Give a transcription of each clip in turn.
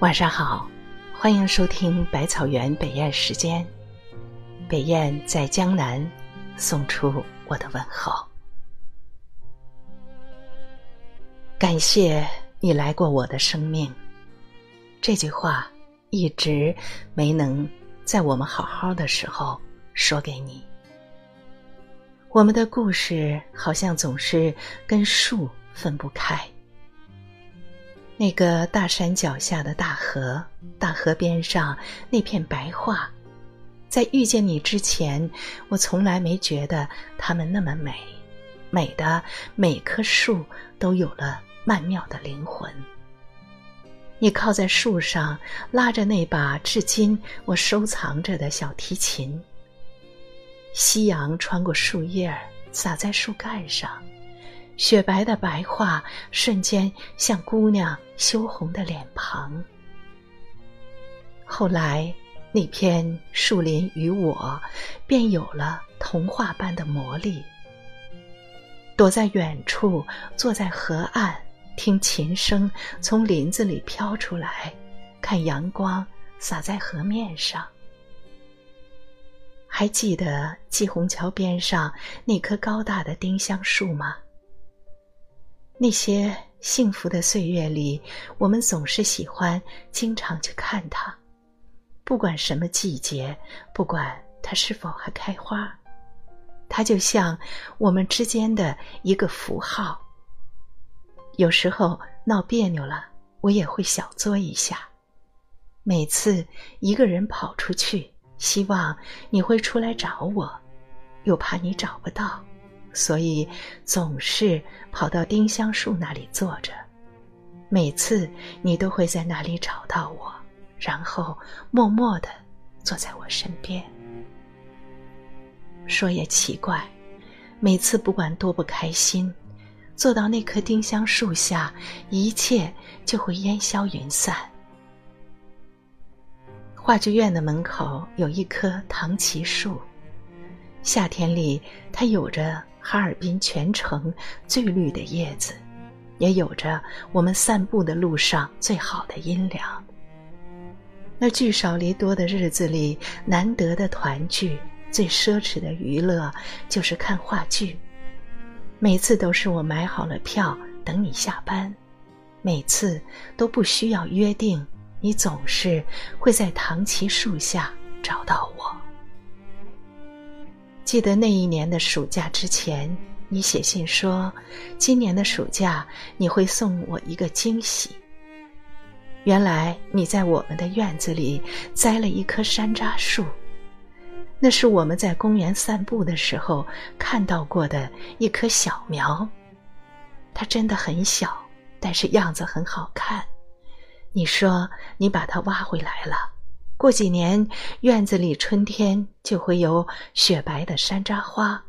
晚上好，欢迎收听百草园北燕时间。北燕在江南送出我的问候，感谢你来过我的生命。这句话一直没能在我们好好的时候说给你。我们的故事好像总是跟树分不开。那个大山脚下的大河，大河边上那片白桦，在遇见你之前，我从来没觉得它们那么美，美的每棵树都有了曼妙的灵魂。你靠在树上，拉着那把至今我收藏着的小提琴。夕阳穿过树叶，洒在树干上。雪白的白桦瞬间像姑娘羞红的脸庞。后来，那片树林与我，便有了童话般的魔力。躲在远处，坐在河岸，听琴声从林子里飘出来，看阳光洒在河面上。还记得季虹桥边上那棵高大的丁香树吗？那些幸福的岁月里，我们总是喜欢经常去看它，不管什么季节，不管它是否还开花，它就像我们之间的一个符号。有时候闹别扭了，我也会小作一下。每次一个人跑出去，希望你会出来找我，又怕你找不到。所以总是跑到丁香树那里坐着，每次你都会在那里找到我，然后默默的坐在我身边。说也奇怪，每次不管多不开心，坐到那棵丁香树下，一切就会烟消云散。话剧院的门口有一棵唐奇树，夏天里它有着。哈尔滨全城最绿的叶子，也有着我们散步的路上最好的阴凉。那聚少离多的日子里，难得的团聚，最奢侈的娱乐就是看话剧。每次都是我买好了票等你下班，每次都不需要约定，你总是会在唐旗树下找到我。记得那一年的暑假之前，你写信说，今年的暑假你会送我一个惊喜。原来你在我们的院子里栽了一棵山楂树，那是我们在公园散步的时候看到过的一棵小苗。它真的很小，但是样子很好看。你说你把它挖回来了。过几年，院子里春天就会有雪白的山楂花，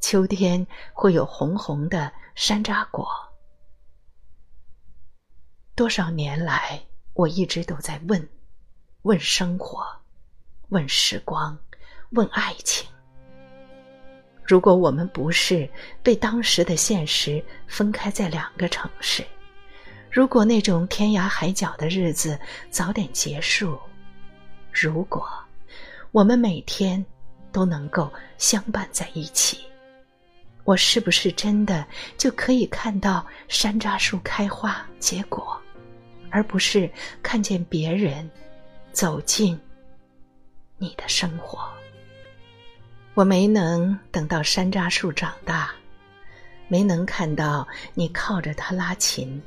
秋天会有红红的山楂果。多少年来，我一直都在问：问生活，问时光，问爱情。如果我们不是被当时的现实分开在两个城市，如果那种天涯海角的日子早点结束。如果我们每天都能够相伴在一起，我是不是真的就可以看到山楂树开花结果，而不是看见别人走进你的生活？我没能等到山楂树长大，没能看到你靠着它拉琴，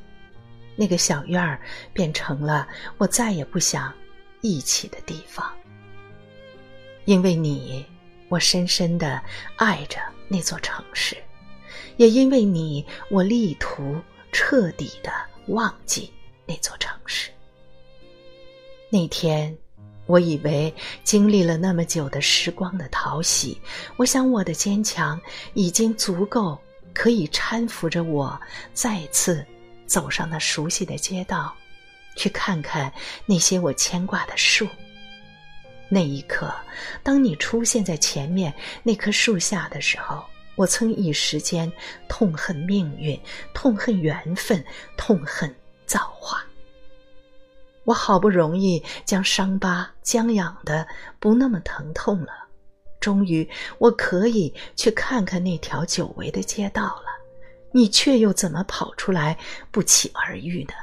那个小院儿变成了我再也不想。一起的地方，因为你，我深深的爱着那座城市；也因为你，我力图彻底的忘记那座城市。那天，我以为经历了那么久的时光的淘洗，我想我的坚强已经足够，可以搀扶着我再次走上那熟悉的街道。去看看那些我牵挂的树。那一刻，当你出现在前面那棵树下的时候，我曾一时间痛恨命运，痛恨缘分，痛恨造化。我好不容易将伤疤将养的不那么疼痛了，终于我可以去看看那条久违的街道了，你却又怎么跑出来不期而遇呢？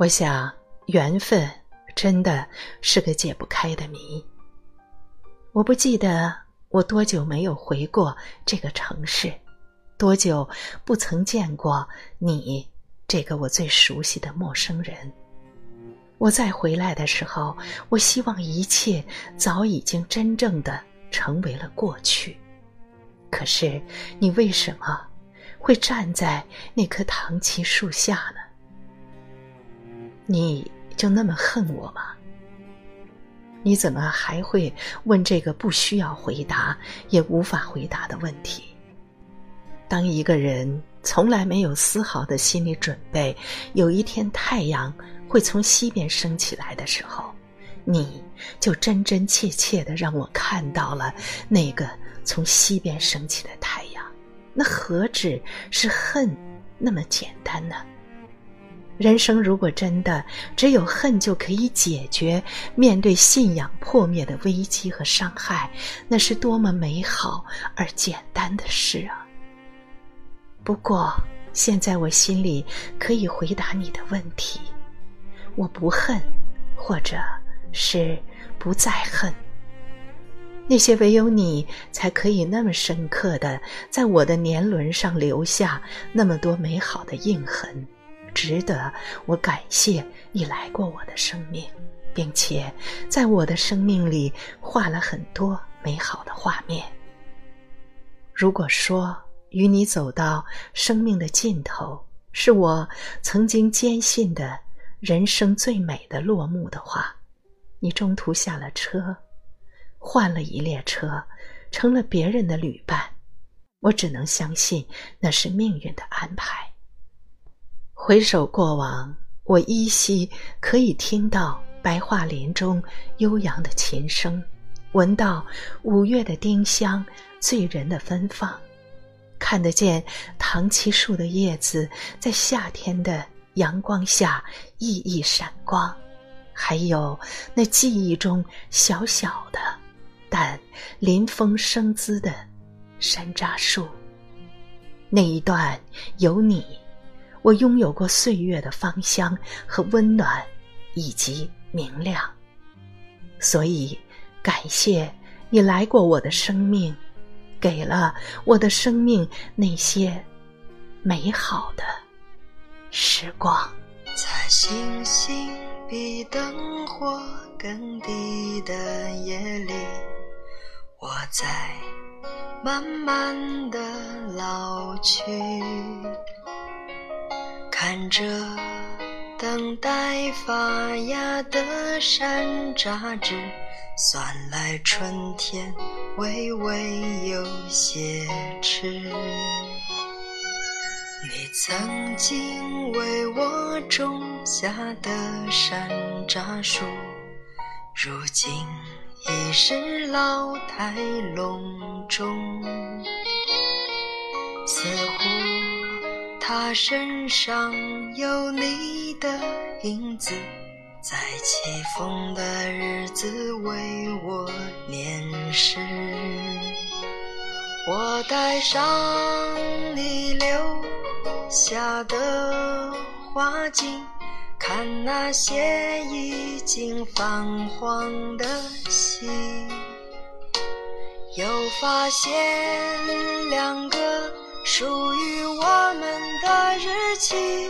我想，缘分真的是个解不开的谜。我不记得我多久没有回过这个城市，多久不曾见过你这个我最熟悉的陌生人。我再回来的时候，我希望一切早已经真正的成为了过去。可是，你为什么会站在那棵唐奇树下呢？你就那么恨我吗？你怎么还会问这个不需要回答也无法回答的问题？当一个人从来没有丝毫的心理准备，有一天太阳会从西边升起来的时候，你就真真切切的让我看到了那个从西边升起的太阳。那何止是恨那么简单呢？人生如果真的只有恨就可以解决面对信仰破灭的危机和伤害，那是多么美好而简单的事啊！不过现在我心里可以回答你的问题：我不恨，或者是不再恨那些唯有你才可以那么深刻的在我的年轮上留下那么多美好的印痕。值得我感谢你来过我的生命，并且在我的生命里画了很多美好的画面。如果说与你走到生命的尽头是我曾经坚信的人生最美的落幕的话，你中途下了车，换了一列车，成了别人的旅伴，我只能相信那是命运的安排。回首过往，我依稀可以听到白桦林中悠扬的琴声，闻到五月的丁香醉人的芬芳，看得见唐奇树的叶子在夏天的阳光下熠熠闪光，还有那记忆中小小的但临风生姿的山楂树。那一段有你。我拥有过岁月的芳香和温暖，以及明亮。所以，感谢你来过我的生命，给了我的生命那些美好的时光。在星星比灯火更低的夜里，我在慢慢的老去。看着等待发芽的山楂枝，算来春天微微有些迟。你曾经为我种下的山楂树，如今已是老态龙钟，似乎。他身上有你的影子，在起风的日子为我念诗。我带上你留下的花镜，看那些已经泛黄的溪，又发现两个属于我们。的日期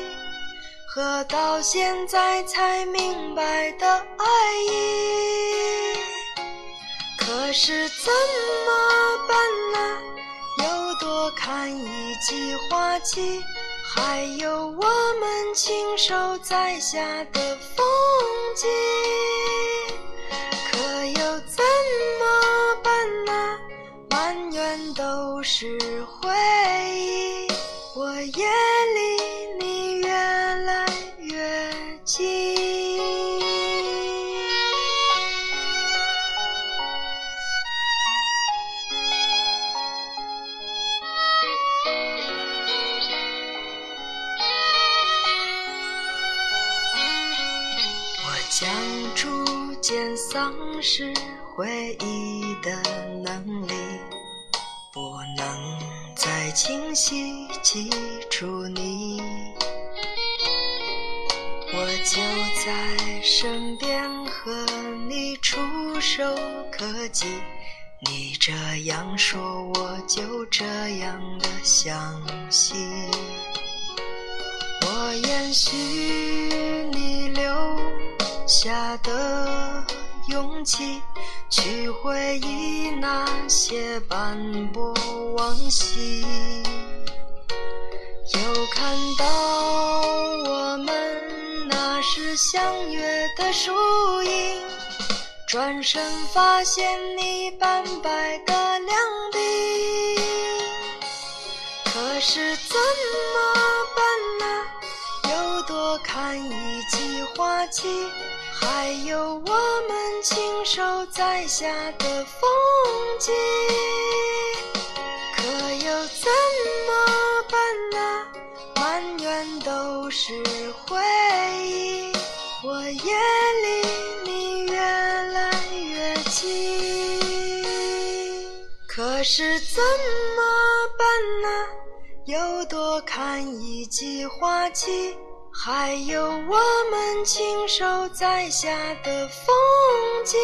和到现在才明白的爱意，可是怎么办呢？又多看一季花期，还有我们亲手栽下的风景，可又怎么？全都是回忆。我眼里，你越来越近。我将逐渐丧失回忆的能力，不能再清晰记住你。我就在身边，和你触手可及。你这样说，我就这样的相信。我延续你留下的勇气，去回忆那些斑驳往昔。又看到我们那时相约的树影，转身发现你斑白的两鬓。可是怎么办呢？又多看一季花期，还有我们亲手栽下的风景。可又怎么办呢？满园都是回忆，我也离你越来越近。可是怎么办呢？又多看一季花期，还有我们亲手栽下的风景。